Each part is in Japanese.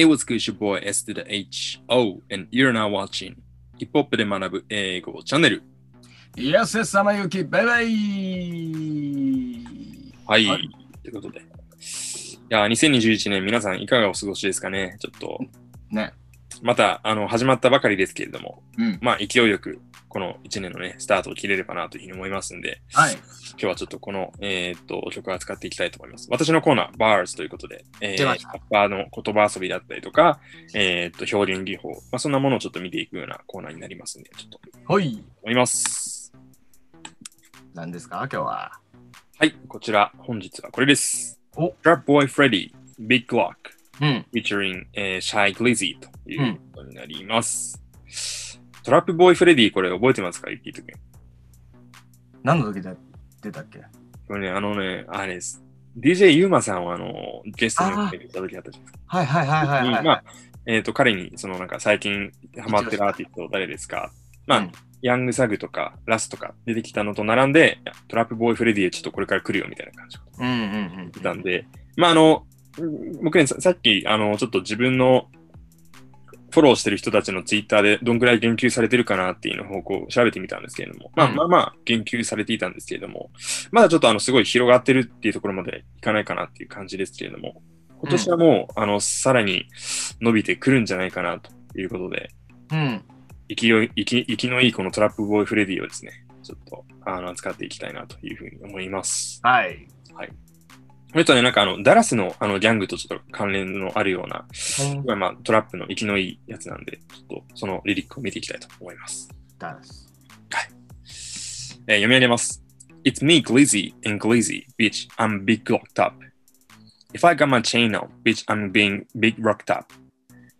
It was good, your boy S to the H O, and you're now watching ヒップホップで学ぶ英語チャンネル。イエス様ゆき、バイバイはい。はいということで。いや、2021年皆さんいかがお過ごしですかね？ちょっと、ね。また、あの、始まったばかりですけれども、うん。まあ、勢いよく、この1年のね、スタートを切れればなというふうに思いますんで、はい。今日はちょっとこの、えーっと、曲を扱っていきたいと思います。私のコーナー、Bars ということで、えー、出ましたラッパーの言葉遊びだったりとか、えーっと、表現技法、まあ、そんなものをちょっと見ていくようなコーナーになりますんで、ちょっとはい。思います。何ですか？今日は。はい、こちら、本日はこれです。お Trap Boy Freddy, Big ん。featuring、えー、Shy Glizzy ということになります。 Trap Boy Freddy、これ覚えてますか？ユキト君。何の時で出たっけ？これね、あのね、あれです。DJ ユーマさんをあの、ゲストに呼んでいた時あったじゃないですか。はいはいはいはい、はい。まあ、えっ、と、彼に、そのなんか最近ハマってるアーティスト誰ですか？まあ、うん Young Thug とかラスとか出てきたのと並んで、 Trap Boy Freddy へちょっとこれから来るよみたいな感じでうんうんうん。たんで、まああの、うん僕ね、ささっき、あの、ちょっと自分のフォローしてる人たちのツイッターでどんぐらい言及されてるかなっていうのをこう調べてみたんですけれども、まあうん。まあまあ言及されていたんですけれども、まだちょっとあのすごい広がってるっていうところまでいかないかなっていう感じですけれども、今年はもう、あの、さらに伸びてくるんじゃないかなということで、うん。勢い、生き、生きのいいこの Trap Boy Freddy をですね、ちょっと、あの、扱っていきたいなというふうに思います。はい。これとね、なんかあの、ダラスのあのギャングとちょっと関連のあるような、まあまあ、トラップの生きのいいやつなんで、ちょっとそのリリックを見ていきたいと思います。ダラス。えー読み上げます。It's me, Glizzy and Glizzy, bitch, I'm big locked up. If I got my chain on, bitch, I'm being big rocked up.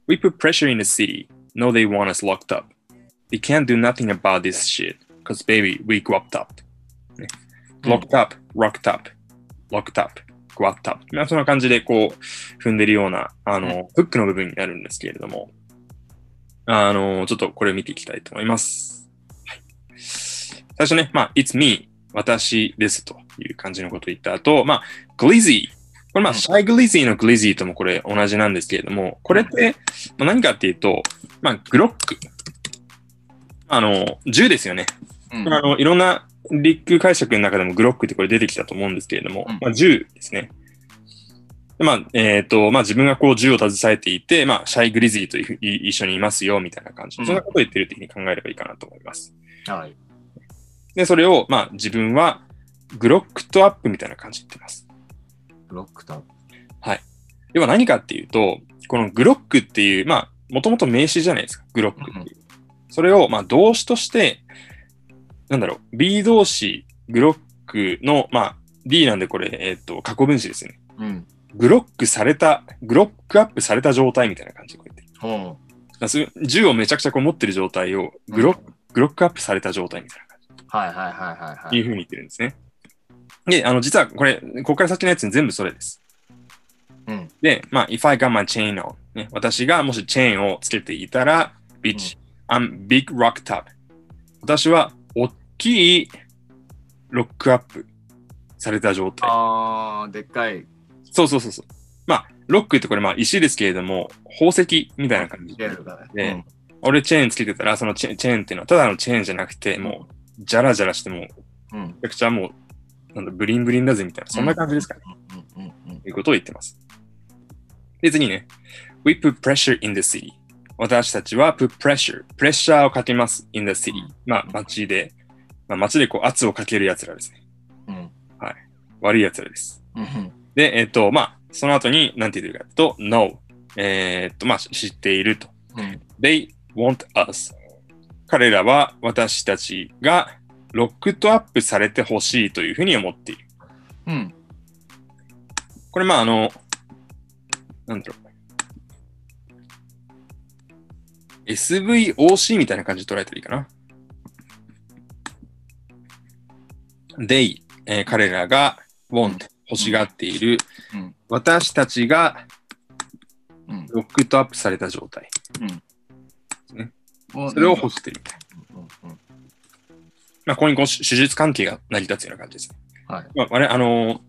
We put pressure in the city, know they want us locked up. They can't do nothing about this shit, cause baby, we gropped up. ね locked up, rocked up, locked up, gropped up. まあそんな感じでこう、踏んでるような、あの、フックの部分になるんですけれども、あの、ちょっとこれを見ていきたいと思います。はい。最初ね、まあ、it's me, 私ですという感じのことを言った後、まあ、glizzy。これまあ、うんシャイグリズィのグリズィともこれ同じなんですけれども、これってまあ何かっていうと、まあ、グロック。あの、銃ですよね。あの、いろんなリック解釈の中でもグロックってこれ出てきたと思うんですけれども、うんまあ、銃ですね。でまあ、えっ、と、まあ自分がこう銃を携えていて、まあ、シャイグリズィという一緒にいますよ、みたいな感じ。うんそんなことを言ってるっていうふうに考えればいいかなと思います。はい。で、それを、まあ自分はグロックとアップみたいな感じで言ってます。ブロックと。要は何かっていうと、このグロックっていう、まあ、もともと名詞じゃないですか、グロックっていう。それを、まあ、動詞として、なんだろう、B 動詞、グロックの、まあ、D なんでこれ、えっ、と、過去分詞ですよね。うん。グロックされた、グロックアップされた状態みたいな感じでこう言ってる。ういう銃をめちゃくちゃこう持ってる状態を、グロック、グロックアップされた状態みたいな感じ。う。はいはいはいはいはいい。うふうに言ってるんですね。で、あの、実はこれ、ここから先のやつに全部それです。うん。で、まあ、if I got my chain on、ね、私がもしチェーンをつけていたら、bitch、I'm big rocked up。私は大きいロックアップされた状態。あー、でっかい。そうそうそうそう。まあ、ロックってこれまあ石ですけれども、宝石みたいな感じゲルがね。で俺チェーンつけてたら、そのチェチェーンっていうのはただのチェーンじゃなくて、もう、ジャラジャラしてもう、めうん。うん。ちゃくちゃもう、なんだ、ブリンブリンだぜみたいな、そんな感じですかね。うんうんうんということを言ってます。で、次ね。We put pressure in the city. 私たちは put pressure. プレッシャーをかけます。in the city. まあ、街で、まあ、街でこう圧をかける奴らですね。うん。悪い奴らです。うん。で、えっ、と、まあ、その後に何て言ってるかというと、know. えっ、と、まあ、知っていると。うん。They want us. 彼らは私たちがロックとアップされてほしいというふうに思っている。うん。これ、まあ、あの、なんだろう。SVOC みたいな感じで捉えたらいいかな。They、えー彼らが want、欲しがっている、うん私たちがうん。ロックとアップされた状態。うん。それを欲している。うん。うん。まあ、ここにこう手術関係が成り立つような感じですね。はい。まあ、あれ、あのー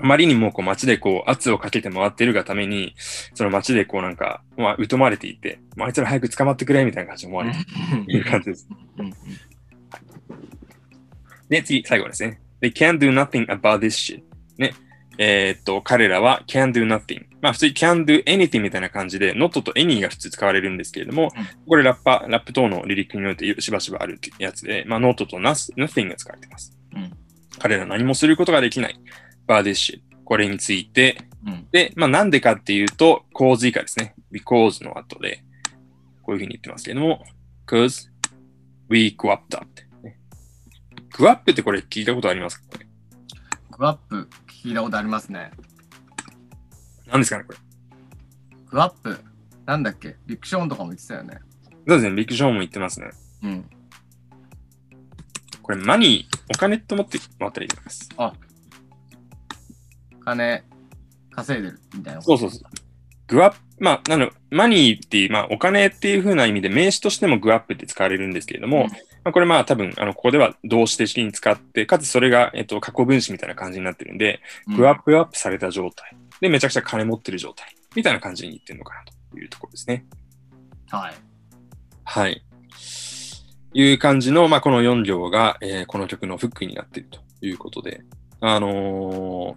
あまりにもこう街でこう圧をかけて回ってるがために、その街でこうなんか、まあ、疎まれていて、まあ、あいつら早く捕まってくれみたいな感じで思われている感じです。うんで、次、最後ですね。They can't do nothing about this shit. ね。えーっと、彼らは can do nothing。まあ普通に can do anything みたいな感じで、not と any が普通使われるんですけれども、うんこれラッパ、ラップ等のリリックにおいてしばしばあるやつで、まあ not と nothing が使われています。うん彼らは何もすることができない。about this shit。これについて、うんで、まあなんでかっていうと、構図以下ですね。because の後で、こういうふうに言ってますけれども、cause we go up up って、ね。グアップってこれ聞いたことありますか？グアップ聞いたことありますね。何ですかねこれ？グアップなんだっけ？ビクションとかも言ってたよね。そうですね。ビッグショーも言ってますね。うん。これ、マニー、お金って思ってもらったらいいと思います。金稼いでるみたいなそうそうそう。グアップ、まあ、なの、マニーっていう、まあ、お金っていう風な意味で名詞としてもグアップって使われるんですけれども、うんまあ、これまあ多分、あの、ここでは動詞的に使って、かつそれが、えっと、過去分詞みたいな感じになってるんで、うんグアップアップされた状態。で、めちゃくちゃ金持ってる状態。みたいな感じに言ってるのかなというところですね。はい。はい。いう感じの、まあ、この4行が、えーこの曲のフックになっているということで、あの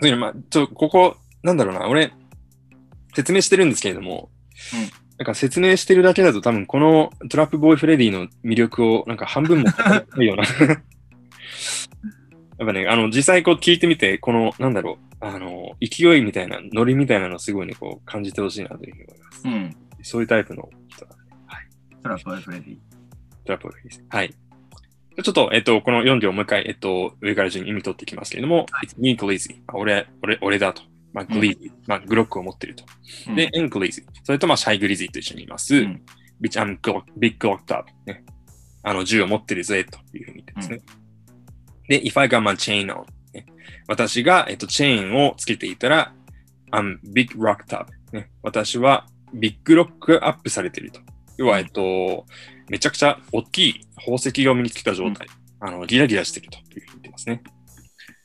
ーまあ、ちょ、ここ、なんだろうな、俺、説明してるんですけれども、うんなんか説明してるだけだと多分この Trap Boy Freddy の魅力をなんか半分もないような。やっぱね、あの、実際こう聞いてみて、この、なんだろう、あの、勢いみたいな、ノリみたいなのをすごいね、こう感じてほしいなというふうに思います。うん。そういうタイプの人なんでトラップボーイフレディ。トラップボーイです。はい。ちょっと、えっと、この4行もう一回、えっと、上から順に意味取っていきますけれども、It's me glizzy. まあ俺、俺、俺だと。まあ、うん。まあ、グロックを持ってると。うんで、and glizzy。それと、まあ、シャイグリズィと一緒にいます。うん bitch I'm glo- big glocked up. ね。あの、銃を持ってるぜ、というふうに言ってますね。で、if I got my chain on、ね。私が、えっと、チェーンをつけていたら、I'm big rocked up。ね。私は、ビッグロックアップされていると。要は、えっと、めちゃくちゃ大きい宝石を身につけた状態。あの、ギラギラしてるというふうに言ってますね。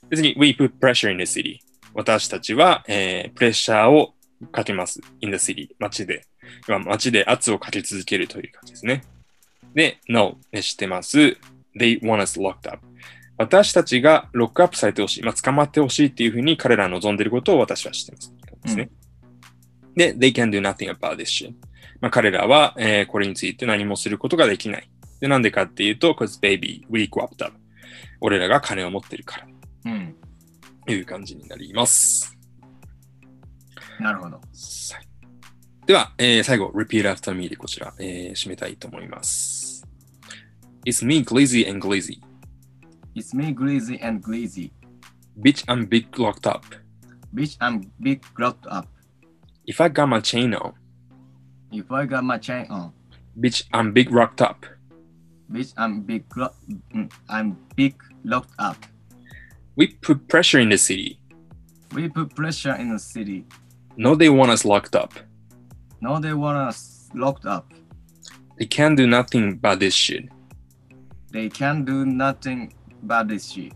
別に、we put pressure in the city。私たちは、えープレッシャーをかけます。in the city。街で。今街で圧をかけ続けるという感じですね。で、no、ね、知ってます。they want us locked up。私たちがロックアップされてほしい。まあ、捕まってほしいっていうふうに彼らは望んでいることを私は知ってます。ですね。で、they can do nothing about this shit。まあ、彼らは、えーこれについて何もすることができない。で、なんでかっていうと、cause baby, we go up up。俺らが金を持ってるから。いう感じになります。なるほど。はいでは、えー最後、repeat after me でこちら、えー締めたいと思います。It's me, glazzy and glazzy. It's me, Greasy and Greasy. Bitch, I'm big locked up. Bitch, I'm big locked up. If I got my chain on, If I got my chain on. bitch, I'm big rocked up. Bitch, I'm big mm, I'm big locked up. We put pressure in the city. We put pressure in the city. No, they want us locked up. Now they want us locked up. They can't do nothing about this shit. They can do nothing about this shit.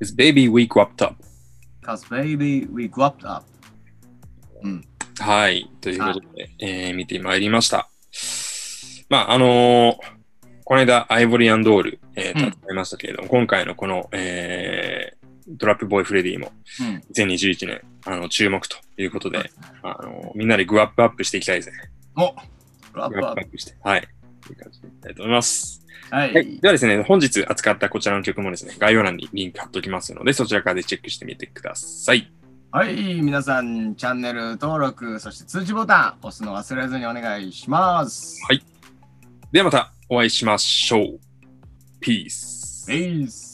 It's baby, we guapped up. Cause baby, we guapped up. はい。ということで、えー見てまいりました。まあ、あのーこの間、アイボリーアンドール、えー、うん戦いましたけれども、今回のこの、えー ー、トラップボーイフレディも、うん。2021年、あの、注目ということで、あのみんなでグアップアップしていきたいですね。おグアッグプアップして。はい。という感じでいきたいと思います。プ。はい。はい。ではですね、本日扱ったこちらの曲もですね、概要欄にリンク貼っておきますので、そちらからでチェックしてみてください。はい、皆さん、チャンネル登録、そして通知ボタン押すの忘れずにお願いします。はいではまたお会いしましょう。ピース。Peace.